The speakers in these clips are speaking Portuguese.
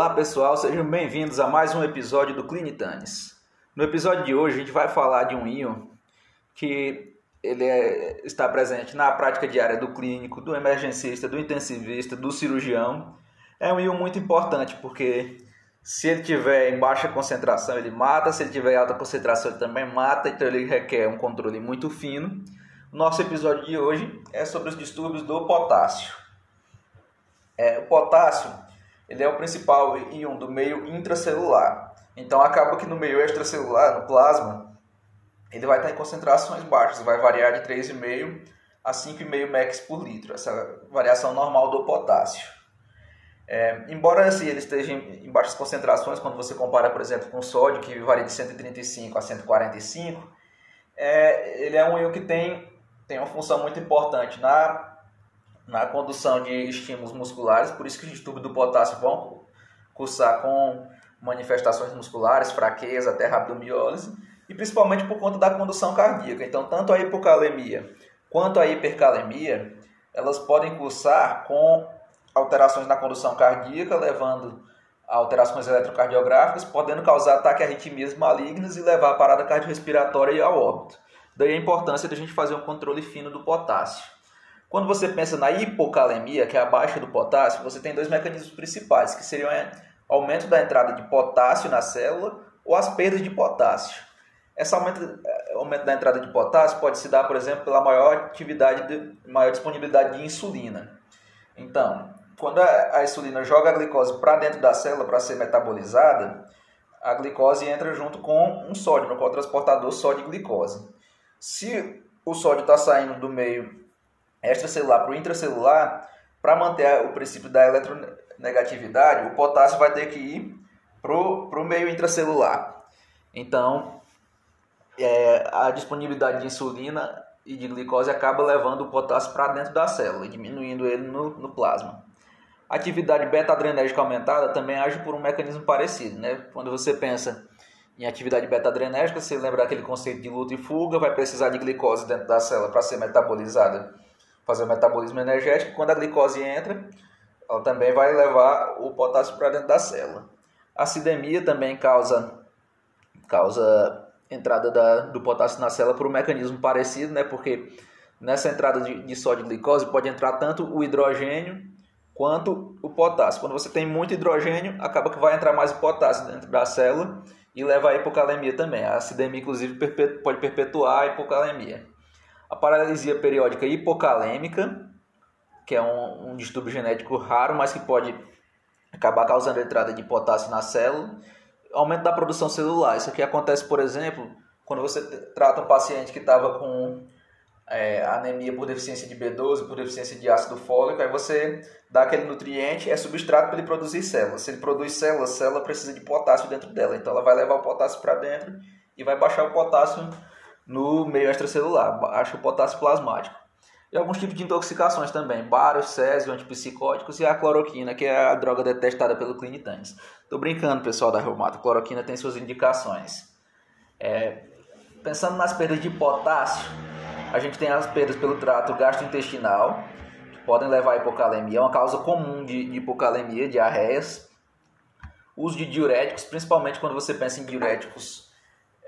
Olá pessoal, sejam bem-vindos a mais um episódio do Clinitanes. No episódio de hoje a gente vai falar de um íon que ele é, está presente na prática diária do clínico, do emergencista, do intensivista, do cirurgião. É um íon muito importante porque se ele tiver em baixa concentração ele mata, se ele tiver em alta concentração ele também mata, então ele requer um controle muito fino. Nosso episódio de hoje é sobre os distúrbios do potássio. É, o potássio ele é o principal íon do meio intracelular. Então acaba que no meio extracelular, no plasma, ele vai estar em concentrações baixas, vai variar de 3,5 a 5,5 mEq por litro, essa variação normal do potássio. É, embora assim, ele esteja em, em baixas concentrações, quando você compara, por exemplo, com o sódio, que varia de 135 a 145, é, ele é um íon que tem, tem uma função muito importante na na condução de estímulos musculares, por isso que os distúrbios do potássio vão cursar com manifestações musculares, fraqueza, até rabdomiólise, e principalmente por conta da condução cardíaca. Então, tanto a hipocalemia quanto a hipercalemia, elas podem cursar com alterações na condução cardíaca, levando a alterações eletrocardiográficas, podendo causar ataque a arritmias malignas e levar a parada cardiorrespiratória e ao óbito. Daí a importância de a gente fazer um controle fino do potássio. Quando você pensa na hipocalemia, que é a baixa do potássio, você tem dois mecanismos principais, que seriam o aumento da entrada de potássio na célula ou as perdas de potássio. Esse aumento, eh, aumento da entrada de potássio pode se dar, por exemplo, pela maior atividade, de, maior disponibilidade de insulina. Então, quando a, insulina joga a glicose para dentro da célula para ser metabolizada, a glicose entra junto com um sódio, no qual o transportador sódio e glicose. Se o sódio está saindo do meio extracelular para o intracelular, para manter o princípio da eletronegatividade, o potássio vai ter que ir para o meio intracelular. Então, é, a disponibilidade de insulina e de glicose acaba levando o potássio para dentro da célula, diminuindo ele no, no plasma. A atividade beta-adrenérgica aumentada também age por um mecanismo parecido. Né? Quando você pensa em atividade beta-adrenérgica, você lembra aquele conceito de luta e fuga, vai precisar de glicose dentro da célula para ser metabolizada fazer o metabolismo energético. Quando a glicose entra, ela também vai levar o potássio para dentro da célula. A acidemia também causa, causa entrada da, do potássio na célula por um mecanismo parecido, né? porque nessa entrada de, de sódio e glicose pode entrar tanto o hidrogênio quanto o potássio. Quando você tem muito hidrogênio, acaba que vai entrar mais o potássio dentro da célula e leva à hipocalemia também. A acidemia, inclusive, pode perpetuar a hipocalemia a paralisia periódica hipocalêmica, que é um, um distúrbio genético raro, mas que pode acabar causando entrada de potássio na célula, aumento da produção celular. Isso aqui acontece, por exemplo, quando você trata um paciente que estava com é, anemia por deficiência de B12, por deficiência de ácido fólico, aí você dá aquele nutriente, é substrato para ele produzir células. Se ele produz células, a célula precisa de potássio dentro dela, então ela vai levar o potássio para dentro e vai baixar o potássio no meio extracelular, baixa o potássio plasmático. E alguns tipos de intoxicações também, bários, césio, antipsicóticos e a cloroquina, que é a droga detestada pelo Clinitans. Tô brincando, pessoal da reumato, a cloroquina tem suas indicações. É, pensando nas perdas de potássio, a gente tem as perdas pelo trato gastrointestinal, que podem levar à hipocalemia, é uma causa comum de, de hipocalemia, diarreias. Uso de diuréticos, principalmente quando você pensa em diuréticos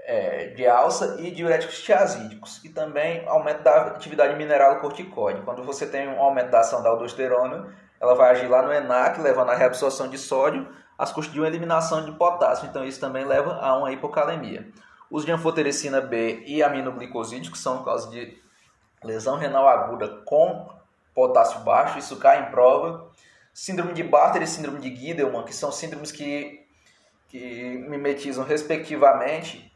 é, de alça e diuréticos tiazídicos. E também aumento da atividade mineral corticoide. Quando você tem um aumento da ação da aldosterona, ela vai agir lá no ENAC, levando à reabsorção de sódio, às custas de uma eliminação de potássio. Então isso também leva a uma hipocalemia. Os de anfotericina B e aminoglicosídicos são causa de lesão renal aguda com potássio baixo, isso cai em prova. Síndrome de Bartter e síndrome de Guidelman, que são síndromes que, que mimetizam respectivamente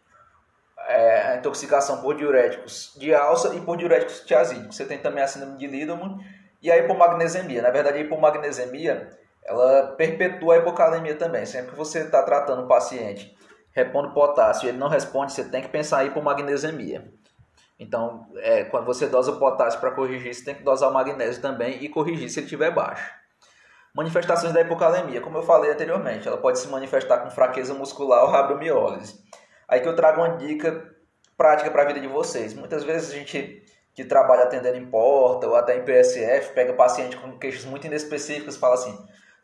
é, a intoxicação por diuréticos de alça e por diuréticos tiazídicos. Você tem também a síndrome de Liedman e a hipomagnesemia. Na verdade, a hipomagnesemia ela perpetua a hipocalemia também. Sempre que você está tratando um paciente repondo potássio e ele não responde, você tem que pensar em hipomagnesemia. Então, é, quando você dosa o potássio para corrigir, você tem que dosar o magnésio também e corrigir se ele estiver baixo. Manifestações da hipocalemia, como eu falei anteriormente, ela pode se manifestar com fraqueza muscular ou rabdomiólise. Aí que eu trago uma dica prática para a vida de vocês. Muitas vezes a gente que trabalha atendendo em porta ou até em PSF pega paciente com queixas muito inespecíficas e fala assim: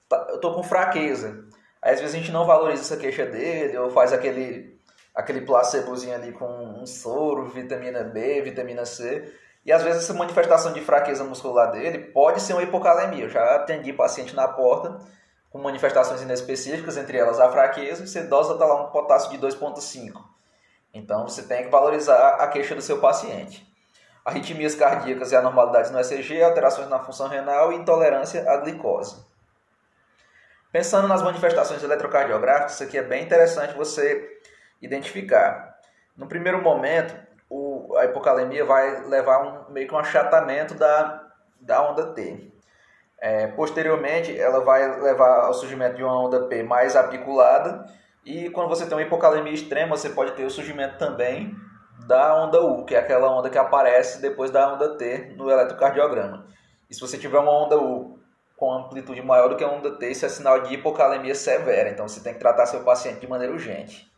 tá, eu tô com fraqueza. Aí, às vezes a gente não valoriza essa queixa dele, ou faz aquele, aquele placebozinho ali com um soro, vitamina B, vitamina C. E às vezes essa manifestação de fraqueza muscular dele pode ser uma hipocalemia. Eu já atendi paciente na porta com manifestações inespecíficas, entre elas a fraqueza, e você dosa está lá um potássio de 2,5. Então você tem que valorizar a queixa do seu paciente. Arritmias cardíacas e anormalidades no ECG, alterações na função renal e intolerância à glicose. Pensando nas manifestações eletrocardiográficas, isso aqui é bem interessante você identificar. No primeiro momento, o, a hipocalemia vai levar um, meio que um achatamento da, da onda T. É, posteriormente, ela vai levar ao surgimento de uma onda P mais apiculada e quando você tem uma hipocalemia extrema, você pode ter o surgimento também da onda U, que é aquela onda que aparece depois da onda T no eletrocardiograma. E se você tiver uma onda U com amplitude maior do que a onda T, isso é sinal de hipocalemia severa. Então você tem que tratar seu paciente de maneira urgente.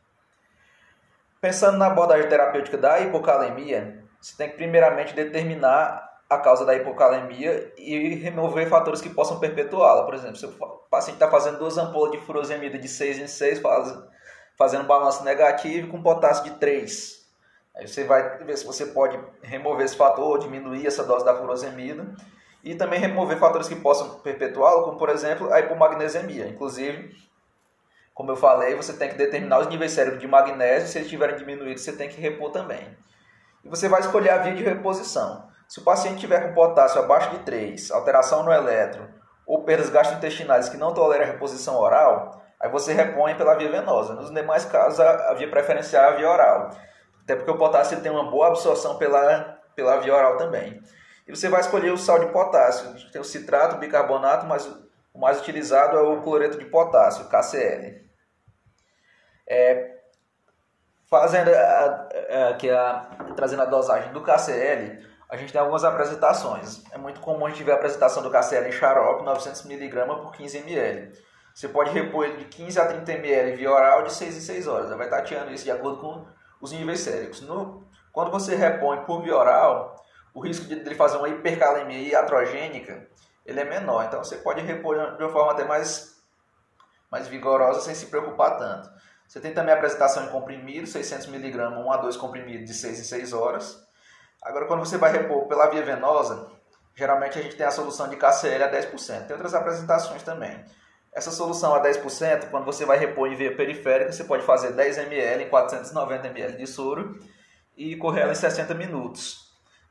Pensando na abordagem terapêutica da hipocalemia, você tem que primeiramente determinar a causa da hipocalemia e remover fatores que possam perpetuá-la. Por exemplo, se o paciente está fazendo duas ampolas de furosemida de 6 em 6, faz, fazendo balanço negativo com potássio de 3. Aí você vai ver se você pode remover esse fator, diminuir essa dose da furosemida e também remover fatores que possam perpetuá-lo, como por exemplo a hipomagnesemia. Inclusive, como eu falei, você tem que determinar os níveis cérebro de magnésio, se eles estiverem diminuídos, você tem que repor também. E você vai escolher a via de reposição. Se o paciente tiver com potássio abaixo de 3, alteração no eletro ou perdas gastrointestinais que não toleram a reposição oral, aí você repõe pela via venosa. Nos demais casos, a via preferencial é a via oral. Até porque o potássio tem uma boa absorção pela, pela via oral também. E você vai escolher o sal de potássio. A tem o citrato, o bicarbonato, mas o mais utilizado é o cloreto de potássio, KCl. É, fazendo aqui a, trazendo a dosagem do KCl, a gente tem algumas apresentações. É muito comum a gente ver a apresentação do KCl em xarope, 900mg por 15ml. Você pode repor ele de 15 a 30ml via oral de 6 em 6 horas. Vai tateando isso de acordo com os níveis séricos. No, quando você repõe por via oral, o risco de ele fazer uma hipercalemia iatrogênica ele é menor. Então você pode repor de uma forma até mais, mais vigorosa sem se preocupar tanto. Você tem também a apresentação em comprimido, 600mg, 1 a 2 comprimidos de 6 em 6 horas. Agora, quando você vai repor pela via venosa, geralmente a gente tem a solução de KCl a 10%. Tem outras apresentações também. Essa solução a 10%, quando você vai repor em via periférica, você pode fazer 10 ml em 490 ml de soro e correr ela em 60 minutos.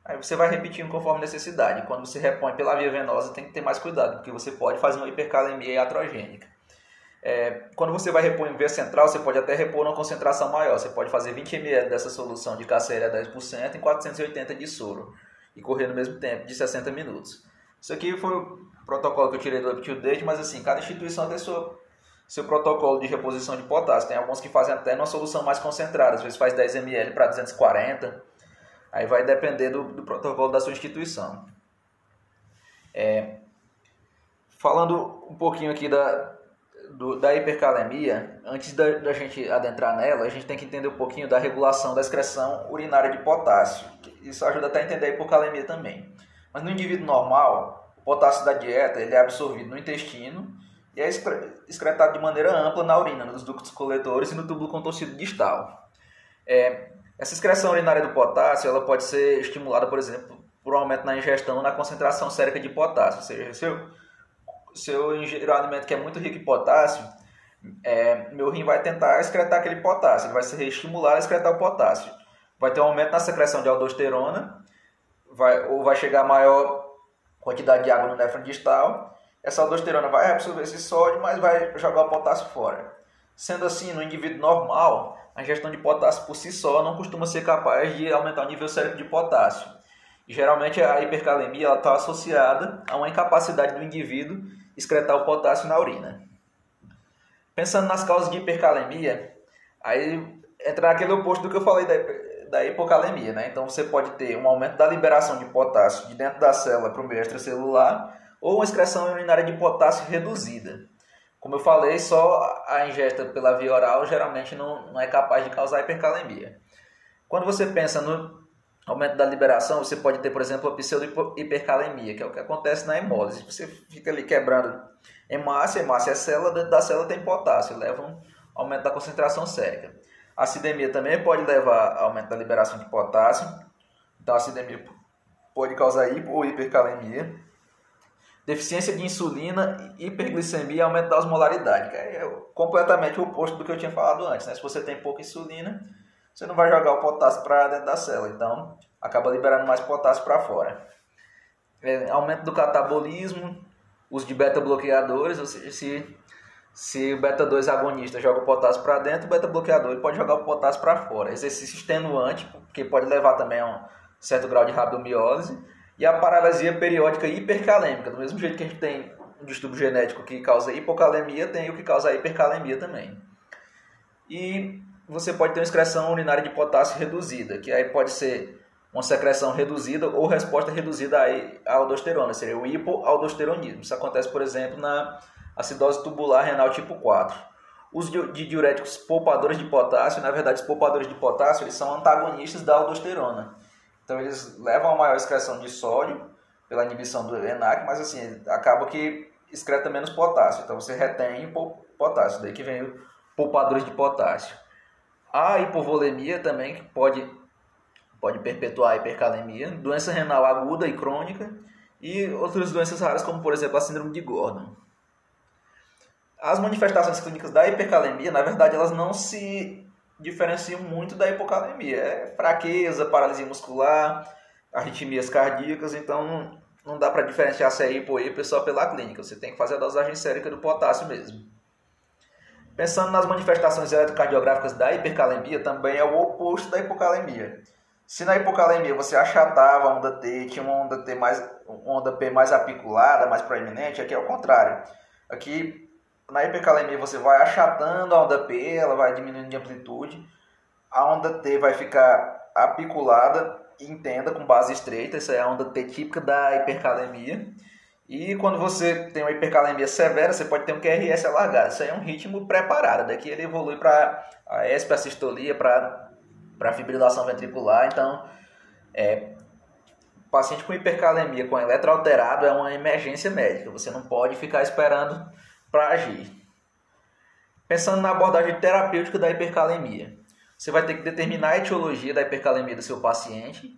Aí você vai repetindo conforme necessidade. Quando você repõe pela via venosa, tem que ter mais cuidado, porque você pode fazer uma hipercalemia iatrogênica. É, quando você vai repor em via central, você pode até repor uma concentração maior. Você pode fazer 20 ml dessa solução de KCl a 10% em 480 de soro e correr no mesmo tempo, de 60 minutos. Isso aqui foi o protocolo que eu tirei do Up to Date, mas assim, cada instituição tem seu, seu protocolo de reposição de potássio. Tem alguns que fazem até uma solução mais concentrada, às vezes faz 10 ml para 240 Aí vai depender do, do protocolo da sua instituição. É, falando um pouquinho aqui da, do, da hipercalemia, antes da, da, gente adentrar nela, a gente tem que entender um pouquinho da regulação da excreção urinária de potássio. Isso ajuda até a entender a hipocalemia também. Mas no indivíduo normal, o potássio da dieta ele é absorvido no intestino e é excretado de maneira ampla na urina, nos ductos coletores e no túbulo contorcido distal. É, essa excreção urinária do potássio ela pode ser estimulada, por exemplo, por um aumento na ingestão na concentração sérica de potássio. Ou seja, se eu, se eu ingerir um alimento que é muito rico em potássio, é, meu rim vai tentar excretar aquele potássio, ele vai se reestimular a excretar o potássio. Vai ter um aumento na secreção de aldosterona, vai, ou vai chegar maior quantidade de água no néfron distal. Essa aldosterona vai absorver esse sódio, mas vai jogar o potássio fora. Sendo assim, no indivíduo normal, a ingestão de potássio por si só não costuma ser capaz de aumentar o nível sérico de potássio. Geralmente a hipercalemia está associada a uma incapacidade do indivíduo excretar o potássio na urina. Pensando nas causas de hipercalemia, aí entra aquele oposto do que eu falei da, da hipocalemia. Né? Então você pode ter um aumento da liberação de potássio de dentro da célula para o meio extracelular ou uma excreção urinária de potássio reduzida. Como eu falei, só a ingesta pela via oral geralmente não, não é capaz de causar hipercalemia. Quando você pensa no aumento da liberação, você pode ter, por exemplo, a pseudo-hipercalemia, que é o que acontece na hemólise. Você fica ali quebrando Hemácia, hemácia é célula, dentro da célula tem potássio, leva um aumento da concentração sérica. A acidemia também pode levar a aumento da liberação de potássio, então a acidemia pode causar hipo ou hipercalemia. Deficiência de insulina, hiperglicemia e aumento da osmolaridade, que é completamente o oposto do que eu tinha falado antes. Né? Se você tem pouca insulina, você não vai jogar o potássio para dentro da célula, então acaba liberando mais potássio para fora. É, aumento do catabolismo, uso de beta-bloqueadores, ou seja, se, se o beta-2 agonista joga o potássio para dentro, o beta-bloqueador pode jogar o potássio para fora. Exercício extenuante, que pode levar também a um certo grau de rabdomiólise e a paralisia periódica hipercalêmica. Do mesmo jeito que a gente tem um distúrbio genético que causa hipocalemia, tem o que causa hipercalemia também. E você pode ter uma excreção urinária de potássio reduzida, que aí pode ser uma secreção reduzida ou resposta reduzida à aldosterona, seria o hipoaldosteronismo. Isso acontece, por exemplo, na acidose tubular renal tipo 4. Os de diuréticos poupadores de potássio, na verdade, os poupadores de potássio, eles são antagonistas da aldosterona. Então eles levam a maior excreção de sódio pela inibição do ENAC, mas assim, acaba que excreta menos potássio. Então você retém potássio, daí que vem o poupadores de potássio. A hipovolemia também, que pode, pode perpetuar a hipercalemia, doença renal aguda e crônica, e outras doenças raras, como por exemplo a síndrome de Gordon. As manifestações clínicas da hipercalemia, na verdade, elas não se diferenciam muito da hipocalemia. É fraqueza, paralisia muscular, arritmias cardíacas, então não, dá para diferenciar se é hipo ou hiper só pela clínica. Você tem que fazer a dosagem sérica do potássio mesmo. Pensando nas manifestações eletrocardiográficas da hipercalemia, também é o oposto da hipocalemia. Se na hipocalemia você achatava a onda T, tinha uma onda T mais, onda P mais apiculada, mais proeminente, aqui é o contrário. Aqui na hipercalemia você vai achatando a onda P, ela vai diminuindo de amplitude, a onda T vai ficar apiculada entenda com base estreita, essa é a onda T típica da hipercalemia. E quando você tem uma hipercalemia severa, você pode ter um QRS alargado. Isso aí é um ritmo preparado. Daqui ele evolui para a ESP, a sistolia, para a fibrilação ventricular. Então, é, paciente com hipercalemia com eletro alterado é uma emergência médica. Você não pode ficar esperando para agir. Pensando na abordagem terapêutica da hipercalemia, você vai ter que determinar a etiologia da hipercalemia do seu paciente,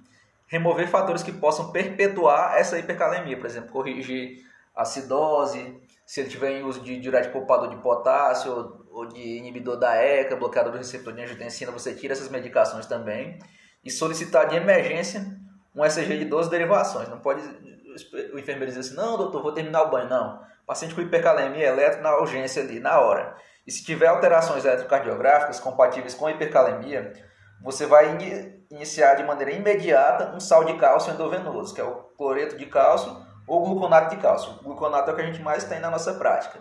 remover fatores que possam perpetuar essa hipercalemia, por exemplo, corrigir acidose, se ele tiver em uso de diurético poupador de potássio ou de inibidor da ECA, bloqueador do receptor de angiotensina, você tira essas medicações também e solicitar de emergência um ECG de 12 derivações. Não pode o enfermeiro dizer assim, não, doutor, vou terminar o banho. Não. Paciente com hipercalemia elétrica na urgência ali, na hora. E se tiver alterações eletrocardiográficas compatíveis com hipercalemia, você vai iniciar de maneira imediata um sal de cálcio endovenoso, que é o cloreto de cálcio ou gluconato de cálcio. O gluconato é o que a gente mais tem na nossa prática.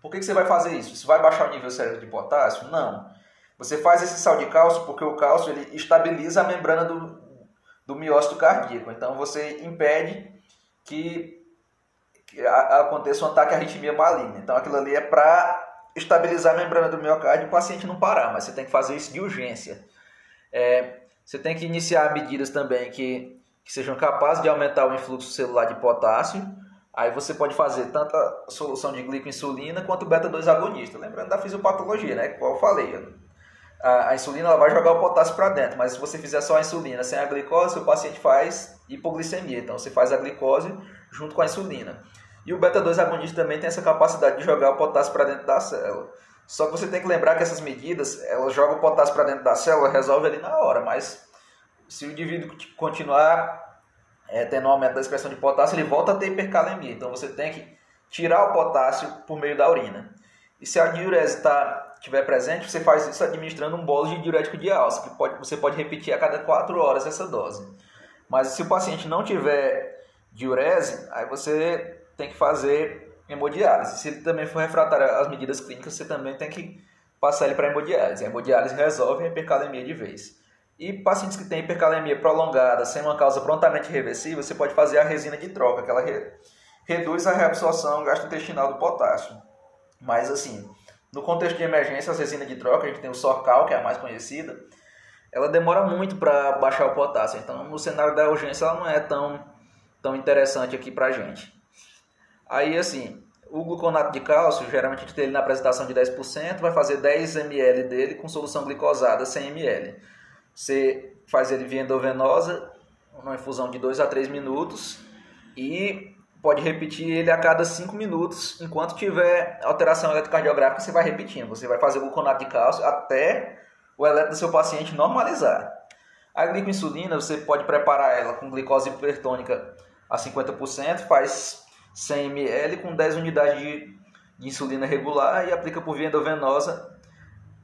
Por que, que você vai fazer isso? Você vai baixar o nível cérebro de potássio? Não. Você faz esse sal de cálcio porque o cálcio ele estabiliza a membrana do, do miócito cardíaco. Então você impede que, que aconteça um ataque à arritmia maligna. Então aquilo ali é para estabilizar a membrana do miocárdio e o paciente não parar, mas você tem que fazer isso de urgência. É, você tem que iniciar medidas também que, que sejam capazes de aumentar o influxo celular de potássio. Aí você pode fazer tanto a solução de glicoinsulina quanto o beta-2 agonista. Lembrando da fisiopatologia, né? Como eu falei. A, a insulina ela vai jogar o potássio para dentro, mas se você fizer só a insulina sem a glicose, o paciente faz hipoglicemia. Então você faz a glicose junto com a insulina. E o beta-2 agonista também tem essa capacidade de jogar o potássio para dentro da célula. Só que você tem que lembrar que essas medidas, elas jogam o potássio para dentro da célula, resolve ali na hora, mas se o indivíduo continuar é, tendo um aumento da expressão de potássio, ele volta a ter hipercalemia. Então você tem que tirar o potássio por meio da urina. E se a diurese está estiver presente, você faz isso administrando um bolo de diurético de alça, que pode, você pode repetir a cada 4 horas essa dose. Mas se o paciente não tiver diurese, aí você tem que fazer hemodiálise. Se ele também for refratário às medidas clínicas, você também tem que passar ele para hemodiálise. A hemodiálise resolve a hipercalemia de vez. E pacientes que têm hipercalemia prolongada, sem uma causa prontamente reversível, você pode fazer a resina de troca, que ela re... reduz a reabsorção gastrointestinal do potássio. Mas assim, no contexto de emergência, a resina de troca, a gente tem o Sorcal, que é a mais conhecida, ela demora muito para baixar o potássio. Então, no cenário da urgência, ela não é tão, tão interessante aqui para a gente. Aí, assim, o gluconato de cálcio, geralmente a gente tem ele na apresentação de 10%, vai fazer 10 ml dele com solução glicosada 100 ml. Você faz ele via endovenosa, uma infusão de 2 a 3 minutos e pode repetir ele a cada 5 minutos. Enquanto tiver alteração eletrocardiográfica, você vai repetindo. Você vai fazer o gluconato de cálcio até o eletro do seu paciente normalizar. A glicoinsulina, você pode preparar ela com glicose hipertônica a 50%, faz 100 ml com 10 unidades de, de insulina regular e aplica por via endovenosa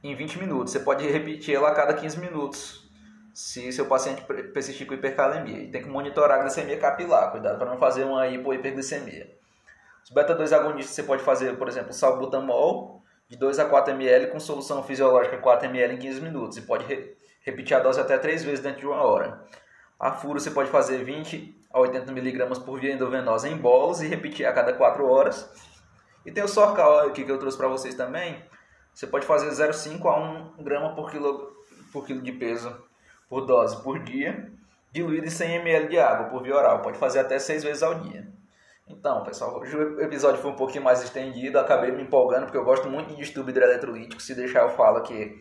em 20 minutos. Você pode repetir ela a cada 15 minutos se seu paciente persistir com hipercalemia. E tem que monitorar a glicemia capilar, cuidado para não fazer uma hipohiperglicemia. Os beta-2 agonistas você pode fazer, por exemplo, salbutamol de 2 a 4 ml com solução fisiológica 4 ml em 15 minutos e pode re repetir a dose até 3 vezes dentro de uma hora. A furo você pode fazer 20 a 80 mg por via endovenosa em bolos e repetir a cada 4 horas. E tem o Sorcal aqui que eu trouxe para vocês também. Você pode fazer 0,5 a 1 grama por quilo, por quilo de peso por dose por dia, diluído em 100 ml de água por via oral. Pode fazer até 6 vezes ao dia. Então, pessoal, hoje o episódio foi um pouquinho mais estendido, acabei me empolgando porque eu gosto muito de distúrbio hidroeletrolítico. Se deixar, eu falo aqui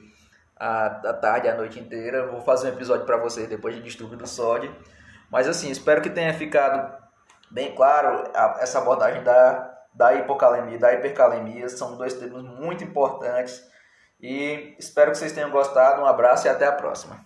a, a tarde, a noite inteira. Vou fazer um episódio para vocês depois de distúrbio do sódio. Mas assim, espero que tenha ficado bem claro a, essa abordagem da, da hipocalemia da hipercalemia. São dois termos muito importantes. E espero que vocês tenham gostado. Um abraço e até a próxima.